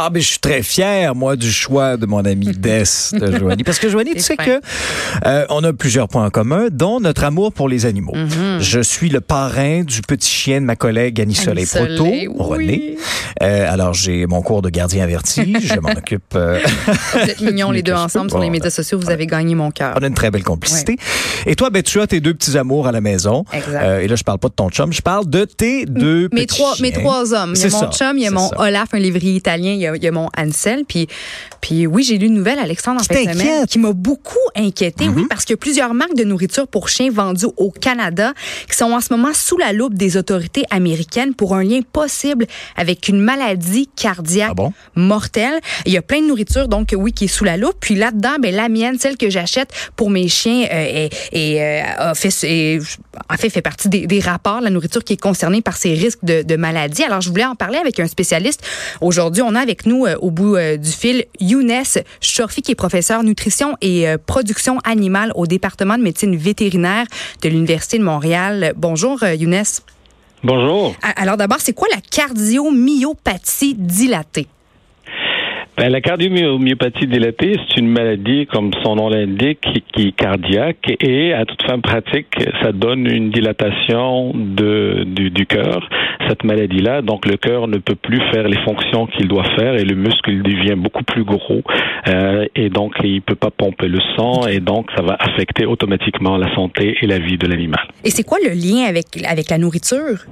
Ah, mais je suis très fier, moi, du choix de mon ami Des de Joanie. Parce que Joanie, tu sais que euh, on a plusieurs points en commun, dont notre amour pour les animaux. Je suis le parrain du petit chien de ma collègue Annie Soleil Proto, oui. René. Euh, alors, j'ai mon cours de gardien averti. je m'en occupe. euh, Vous êtes mignons les deux ensemble sur les médias sociaux. Vous avez gagné mon cœur. on a une très belle complicité. Et toi, ben, tu as tes deux petits amours à la maison. Exact. Euh, et là, je parle pas de ton chum, je parle de tes deux Mes petits trois, mes trois hommes. Il y a mon ça, chum, il y a mon ça. Olaf, un lévrier italien, il y a, il y a mon Ansel. Puis, puis oui, j'ai lu une nouvelle, Alexandre, en fin de semaine? Mhm. qui m'a beaucoup inquiété. Oui, parce qu'il y a plusieurs marques de nourriture pour chiens vendues au Canada qui sont en ce moment sous la loupe des autorités américaines pour un lien possible avec une maladie cardiaque Ah bon? mortelle. Il y a plein de nourriture, donc oui, qui est sous la loupe. Puis là-dedans, ben, la mienne, celle que j'achète pour mes chiens, euh, euh, a fait, en fait, fait partie des, des rapports, la nourriture qui est concernée par ces risques de, de maladie. Alors, je voulais en parler avec un spécialiste. Aujourd'hui, on a avec nous, euh, au bout euh, du fil, Younes Chorfi, qui est professeur nutrition et euh, production animale au département de médecine vétérinaire de l'Université de Montréal. Bonjour, Younes. Bonjour. Alors, d'abord, c'est quoi la cardiomyopathie dilatée? Ben, la cardiomyopathie dilatée, c'est une maladie, comme son nom l'indique, qui, est cardiaque et à toute fin pratique, ça donne une dilatation de, du, cœur. Cette maladie-là, donc le cœur ne peut plus faire les fonctions qu'il doit faire et le muscle devient beaucoup plus gros euh, et donc il peut pas pomper le sang et donc ça va affecter automatiquement la santé et la vie de l'animal. Et c'est quoi le lien avec, avec la nourriture?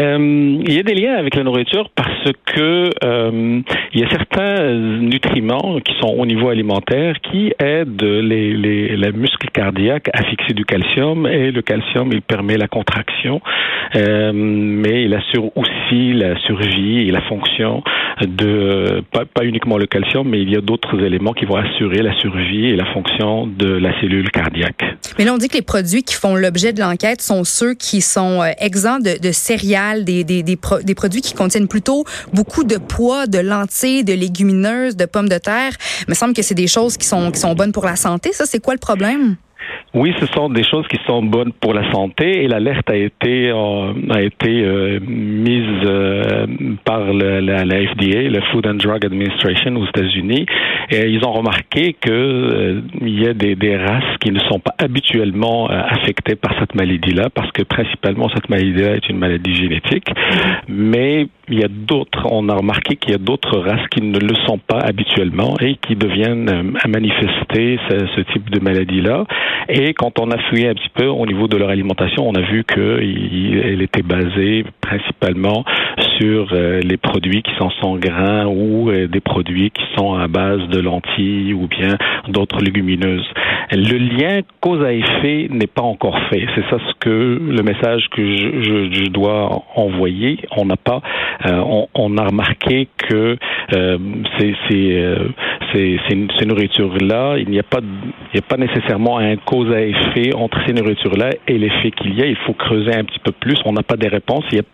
Euh, il y a des liens avec la nourriture parce que euh, il y a certains nutriments qui sont au niveau alimentaire qui aident les, les, les muscles cardiaques à fixer du calcium et le calcium il permet la contraction, euh, mais il assure aussi la survie et la fonction de pas, pas uniquement le calcium, mais il y a d'autres éléments qui vont assurer la survie et la fonction de la cellule cardiaque. Mais là, on dit que les produits qui font l'objet de l'enquête sont ceux qui sont euh, exempts de, de céréales, des, des, des, des produits qui contiennent plutôt beaucoup de pois, de lentilles, de légumineuses, de pommes de terre. Il me semble que c'est des choses qui sont, qui sont bonnes pour la santé. Ça, c'est quoi le problème? Oui, ce sont des choses qui sont bonnes pour la santé et l'alerte a été euh, a été euh, mise euh, par la, la FDA, le Food and Drug Administration aux États-Unis, et ils ont remarqué que euh, il y a des, des races qui ne sont pas habituellement euh, affectées par cette maladie-là, parce que principalement cette maladie-là est une maladie génétique, mais il y a d'autres, on a remarqué qu'il y a d'autres races qui ne le sont pas habituellement et qui deviennent à manifester ce, ce type de maladie-là. Et quand on a fouillé un petit peu au niveau de leur alimentation, on a vu qu'elle était basée principalement sur euh, les produits qui sont sans grains ou euh, des produits qui sont à base de lentilles ou bien d'autres légumineuses. Le lien cause à effet n'est pas encore fait. C'est ça ce que le message que je, je, je dois envoyer. On n'a pas, euh, on, a remarqué que euh, ces, ces, euh, ces, ces nourritures-là, il n'y a pas, il n'y a pas nécessairement un cause à effet entre ces nourritures-là et l'effet qu'il y a. Il faut creuser un petit peu plus. On n'a pas des réponses. Il y a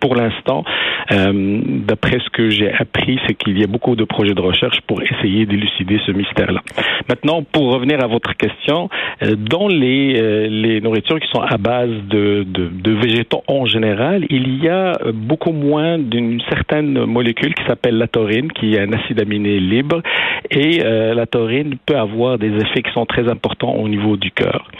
pour l'instant, euh, d'après ce que j'ai appris, c'est qu'il y a beaucoup de projets de recherche pour essayer d'élucider ce mystère-là. Maintenant, pour revenir à votre question, euh, dans les, euh, les nourritures qui sont à base de, de, de, végétaux en général, il y a beaucoup moins d'une certaine molécule qui s'appelle la taurine, qui est un acide aminé libre, et euh, la taurine peut avoir des effets qui sont très importants au niveau du cœur.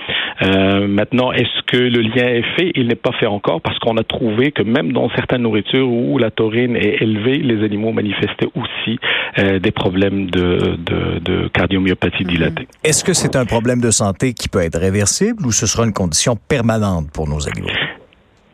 Euh, maintenant, est-ce que le lien est fait? Il n'est pas fait encore parce qu'on a trouvé que même dans certaines nourritures où la taurine est élevée, les animaux manifestaient aussi euh, des problèmes de, de, de cardiomyopathie dilatée. Est-ce que c'est un problème de santé qui peut être réversible ou ce sera une condition permanente pour nos animaux?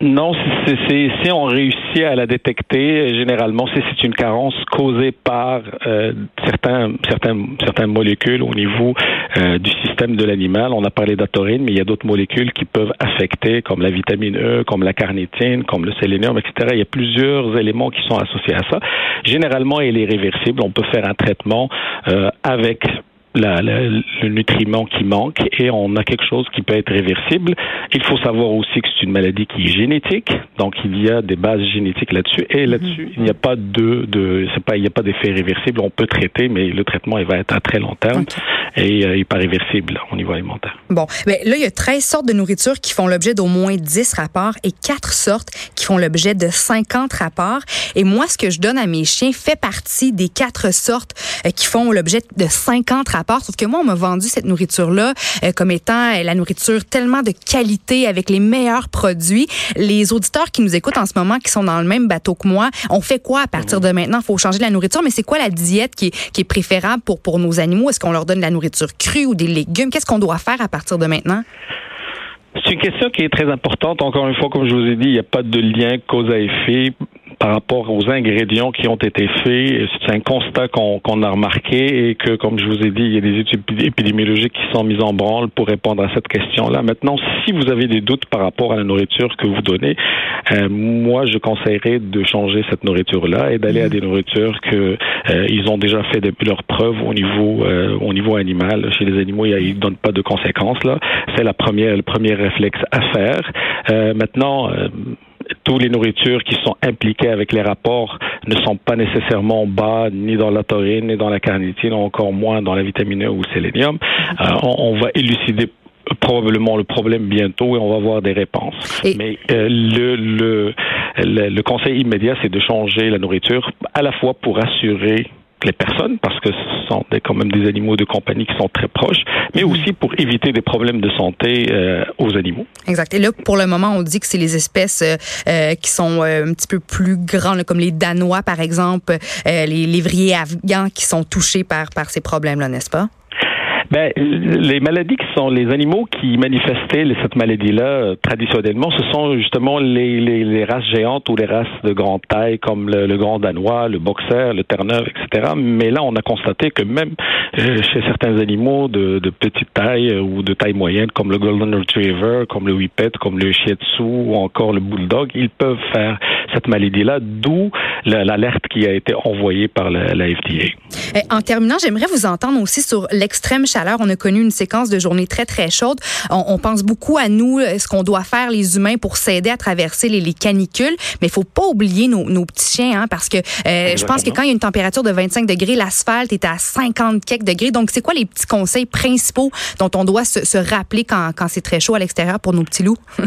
Non, c'est, si on réussit à la détecter, généralement, c'est, c'est une carence causée par euh, certains, certains, certaines molécules au niveau euh, du système de l'animal. On a parlé d'atorine, mais il y a d'autres molécules qui peuvent affecter, comme la vitamine E, comme la carnitine, comme le sélénium, etc. Il y a plusieurs éléments qui sont associés à ça. Généralement, elle est réversible. On peut faire un traitement euh, avec le nutriment qui manque et on a quelque chose qui peut être réversible. Il faut savoir aussi que c'est une maladie qui est génétique, donc il y a des bases génétiques là-dessus et là-dessus il n'y a pas de, de c'est pas il n'y a pas d'effet réversible. On peut traiter, mais le traitement il va être à très long terme et euh, il n'est pas réversible au niveau alimentaire. Bon, mais là il y a 13 sortes de nourriture qui font l'objet d'au moins 10 rapports et 4 sortes qui font l'objet de 50 rapports. Et moi ce que je donne à mes chiens fait partie des quatre sortes euh, qui font l'objet de 50 rapports Sauf que moi, on m'a vendu cette nourriture-là euh, comme étant euh, la nourriture tellement de qualité avec les meilleurs produits. Les auditeurs qui nous écoutent en ce moment, qui sont dans le même bateau que moi, on fait quoi à partir de maintenant? Il faut changer la nourriture, mais c'est quoi la diète qui est, qui est préférable pour, pour nos animaux? Est-ce qu'on leur donne de la nourriture crue ou des légumes? Qu'est-ce qu'on doit faire à partir de maintenant? C'est une question qui est très importante. Encore une fois, comme je vous ai dit, il n'y a pas de lien cause à effet par rapport aux ingrédients qui ont été faits. C'est un constat qu'on a remarqué et que, comme je vous ai dit, il y a des études épidémiologiques qui sont mises en branle pour répondre à cette question-là. Maintenant, si vous avez des doutes par rapport à la nourriture que vous donnez, euh, moi, je conseillerais de changer cette nourriture-là et d'aller à des nourritures que euh, ils ont déjà fait depuis leurs preuves au niveau euh, au niveau animal. Chez les animaux, ils ne donnent pas de conséquences. Là, c'est la première le premier réflexe à faire. maintenant toutes les nourritures qui sont impliquées avec les rapports ne sont pas nécessairement bas ni dans la taurine, ni dans la carnitine, encore moins dans la vitamine E ou le sélénium. Euh, on, va élucider probablement le problème bientôt et on va avoir des réponses. Mais euh, le, le, le, conseil immédiat, c'est de changer la nourriture à la fois pour assurer les personnes, parce que ce sont des, quand même des animaux de compagnie qui sont très proches, mais mhm. aussi pour éviter des problèmes de santé euh, aux animaux. Exact. Et là, pour le moment, on dit que c'est les espèces euh, euh, qui sont un petit peu plus grandes, comme les Danois, par exemple, les lévriers afghans qui sont touchés par, par ces problèmes-là, n'est-ce pas? Ben, les maladies qui sont les animaux qui manifestaient cette maladie-là euh, traditionnellement, ce sont justement les, les, races géantes ou les races de grande taille comme le, grand danois, le boxer, le terre-neuve, etc. Mais là, on a constaté que même euh, chez certains animaux de, de, petite taille euh, ou de taille moyenne, comme le golden retriever, comme le whippet, comme le shih tzu ou encore le bulldog, ils peuvent faire cette maladie-là, d'où l'alerte qui a été envoyée par la, la FDA. En terminant, j'aimerais vous entendre aussi sur l'extrême chaleur. On a connu une séquence de journées très, très chaudes. On, pense beaucoup à nous, euh, ce qu'on doit faire les humains pour s'aider à traverser les, canicules. Mais il faut pas oublier nos, petits chiens, hein, parce que euh, je pense que quand il y a une température de 25 degrés, l'asphalte est à 50 quelques degrés. Donc, c'est quoi les petits conseils principaux dont on doit se, rappeler quand, quand c'est très chaud à l'extérieur pour nos petits loups?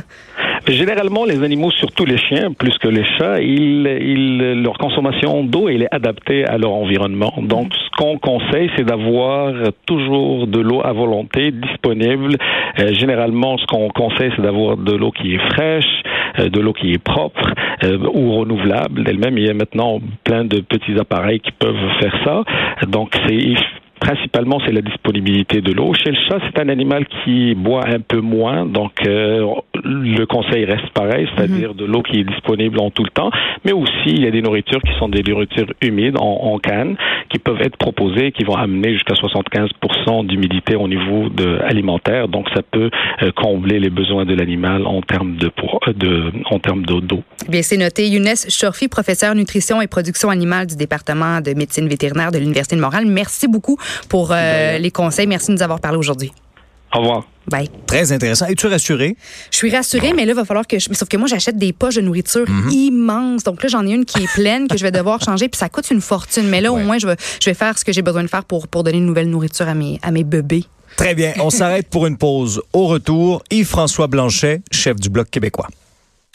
Généralement, les animaux, surtout les chiens, plus que les chats, leur consommation d'eau est adaptée à leur environnement. Donc, ce qu'on conseille, c'est d'avoir toujours de l'eau à volonté disponible. Euh, généralement, ce qu'on conseille, c'est d'avoir de l'eau qui est fraîche, euh, de l'eau qui est propre euh, ou renouvelable d'elle-même. Il y a maintenant plein de petits appareils qui peuvent faire ça. Donc, c'est principalement, c'est la disponibilité de l'eau. Chez le chat, c'est un animal qui boit un peu moins, donc euh, le conseil reste pareil, c'est-à-dire de l'eau qui est disponible en tout le temps, mais aussi il y a des nourritures qui sont des nourritures humides en, canne qui peuvent être proposées, qui vont amener jusqu'à 75% d'humidité au niveau de, alimentaire, donc ça peut euh, combler les besoins de l'animal en termes de, euh, de en termes d'eau. Bien, c'est noté. Younes Chorfi, professeur nutrition et production animale du département de médecine vétérinaire de l'Université de Montréal. Merci beaucoup pour euh, les conseils. Merci de nous avoir parlé aujourd'hui. Au revoir. Bye. Très intéressant. Es-tu rassurée? Je suis rassurée, mais là, il va falloir que je. Sauf que moi, j'achète des poches de nourriture mhm. immenses. Donc là, j'en ai une qui est pleine que je vais devoir changer, puis ça coûte une fortune. Mais là, au moins, je vais, je vais faire ce que j'ai besoin de faire pour, pour donner une nouvelle nourriture à mes, à mes bébés. Très bien. On s'arrête pour une pause. Au retour, Yves-François Blanchet, chef du Bloc québécois.